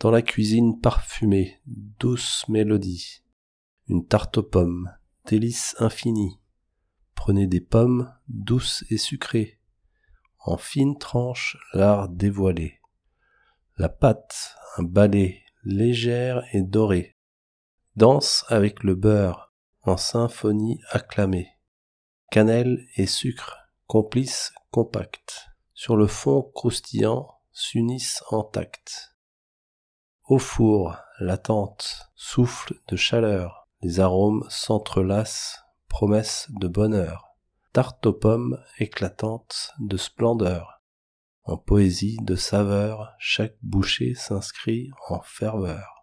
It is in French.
Dans la cuisine parfumée, douce mélodie. Une tarte aux pommes, délice infinie. Prenez des pommes douces et sucrées. En fines tranches, l'art dévoilé. La pâte, un balai, légère et dorée. Danse avec le beurre, en symphonie acclamée. Cannelle et sucre, complices compacts, sur le fond croustillant, s'unissent en tact. Au four, latente, souffle de chaleur, les arômes s'entrelacent, promesse de bonheur. Tarte aux pommes éclatante de splendeur. En poésie de saveur, chaque bouchée s'inscrit en ferveur.